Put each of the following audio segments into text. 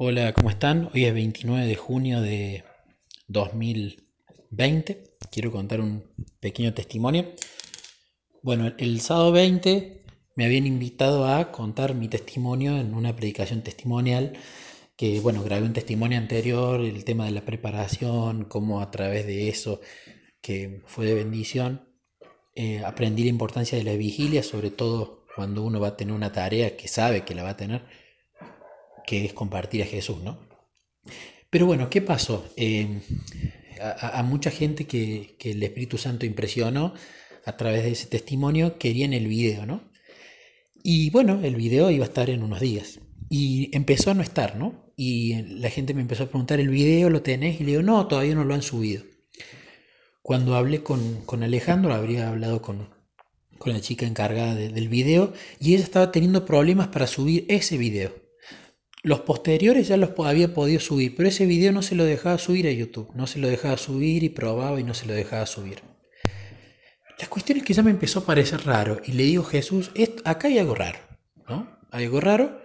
Hola, ¿cómo están? Hoy es 29 de junio de 2020. Quiero contar un pequeño testimonio. Bueno, el sábado 20 me habían invitado a contar mi testimonio en una predicación testimonial que, bueno, grabé un testimonio anterior, el tema de la preparación, cómo a través de eso, que fue de bendición, eh, aprendí la importancia de la vigilia, sobre todo cuando uno va a tener una tarea que sabe que la va a tener que es compartir a Jesús, ¿no? Pero bueno, ¿qué pasó? Eh, a, mucha gente que, el Espíritu Santo impresionó a través de ese testimonio querían el video, ¿no? Y bueno, el video iba a estar en unos días. Y empezó a no estar, ¿no? Y la gente me empezó a preguntar, ¿el video lo tenés? Y le digo, no, todavía no lo han subido. Cuando hablé con, con Alejandro, habría hablado con, con la chica encargada del video, y ella estaba teniendo problemas para subir ese video. Los posteriores ya los había podido subir, pero ese video no se lo dejaba subir a YouTube. No se lo dejaba subir y probaba y no se lo dejaba subir. La cuestión es que ya me empezó a parecer raro y le digo, Jesús, acá hay algo raro, ¿no? Hay algo raro.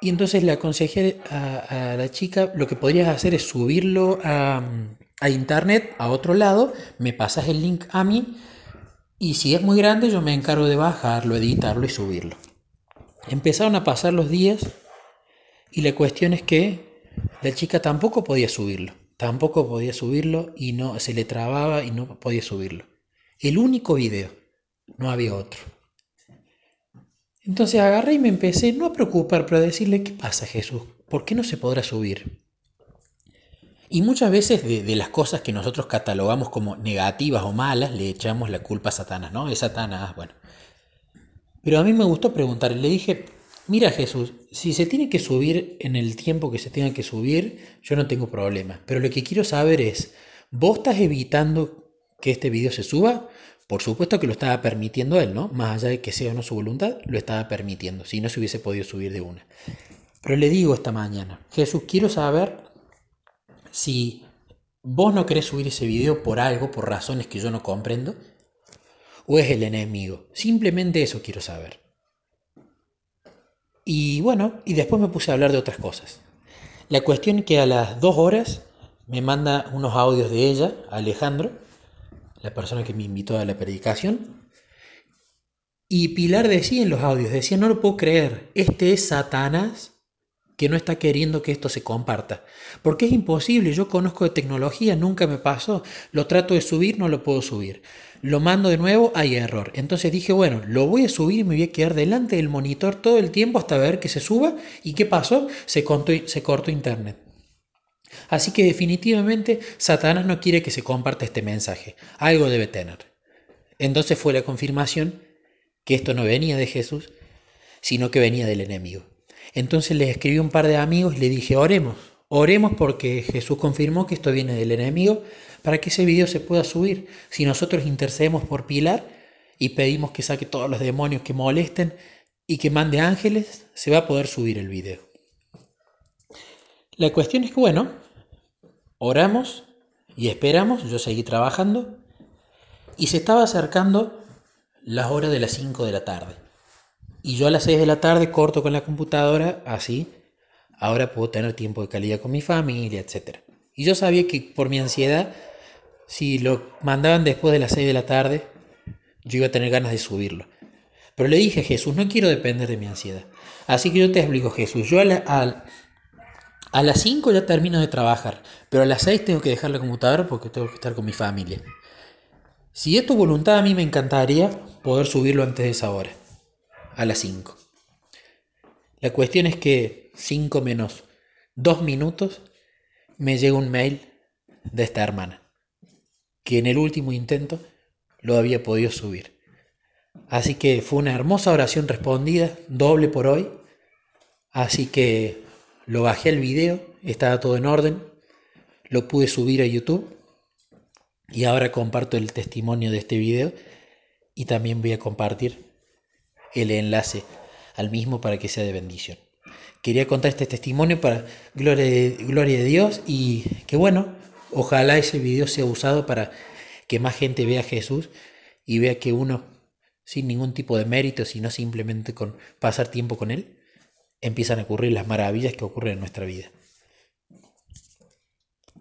Y entonces le aconsejé a, la chica, lo que podrías hacer es subirlo a, a internet, a otro lado, me pasas el link a mí y si es muy grande yo me encargo de bajarlo, editarlo y subirlo. Empezaron a pasar los días y la cuestión es que la chica tampoco podía subirlo, tampoco podía subirlo y no se le trababa y no podía subirlo. El único video, no había otro. Entonces agarré y me empecé no a preocupar, pero a decirle, ¿qué pasa Jesús? ¿Por qué no se podrá subir? Y muchas veces de, de, las cosas que nosotros catalogamos como negativas o malas le echamos la culpa a Satanás, ¿no? Es Satanás, bueno. Pero a mí me gustó preguntarle, le dije, Mira Jesús, si se tiene que subir en el tiempo que se tenga que subir, yo no tengo problema. Pero lo que quiero saber es, ¿vos estás evitando que este video se suba? Por supuesto que lo estaba permitiendo él, ¿no? Más allá de que sea o no su voluntad, lo estaba permitiendo, si no se hubiese podido subir de una. Pero le digo esta mañana, Jesús, quiero saber si vos no querés subir ese video por algo, por razones que yo no comprendo, o es el enemigo. Simplemente eso quiero saber. Y bueno, y después me puse a hablar de otras cosas. La cuestión es que a las dos horas me manda unos audios de ella, Alejandro, la persona que me invitó a la predicación. Y Pilar decía en los audios, decía, no lo puedo creer, este es Satanás que no está queriendo que esto se comparta. Porque es imposible, yo conozco de tecnología, nunca me pasó, lo trato de subir, no lo puedo subir. Lo mando de nuevo, hay error. Entonces dije, bueno, lo voy a subir y me voy a quedar delante del monitor todo el tiempo hasta ver que se suba. ¿Y qué pasó? Se cortó, se cortó internet. Así que definitivamente Satanás no quiere que se comparta este mensaje. Algo debe tener. Entonces fue la confirmación que esto no venía de Jesús, sino que venía del enemigo. Entonces le escribí a un par de amigos y le dije, oremos, oremos porque Jesús confirmó que esto viene del enemigo para que ese video se pueda subir. Si nosotros intercedemos por Pilar y pedimos que saque todos los demonios que molesten y que mande ángeles, se va a poder subir el video. La cuestión es que, bueno, oramos y esperamos, yo seguí trabajando y se estaba acercando la hora de las 5 de la tarde. Y yo a las 6 de la tarde corto con la computadora, así, ahora puedo tener tiempo de calidad con mi familia, etc. Y yo sabía que por mi ansiedad, si lo mandaban después de las 6 de la tarde, yo iba a tener ganas de subirlo. Pero le dije, Jesús, no quiero depender de mi ansiedad. Así que yo te explico, Jesús, yo a, a las 5 ya termino de trabajar, pero a las 6 tengo que dejar la computadora porque tengo que estar con mi familia. Si es tu voluntad, a mí me encantaría poder subirlo antes de esa hora a las 5. La cuestión es que 5 menos 2 minutos me llega un mail de esta hermana, que en el último intento lo había podido subir. Así que fue una hermosa oración respondida, doble por hoy. Así que lo bajé al video, estaba todo en orden, lo pude subir a YouTube y ahora comparto el testimonio de este video y también voy a compartir el enlace al mismo para que sea de bendición. Quería contar este testimonio para gloria de, gloria de Dios y que bueno, ojalá ese video sea usado para que más gente vea a Jesús y vea que uno, sin ningún tipo de mérito, sino simplemente con pasar tiempo con Él, empiezan a ocurrir las maravillas que ocurren en nuestra vida.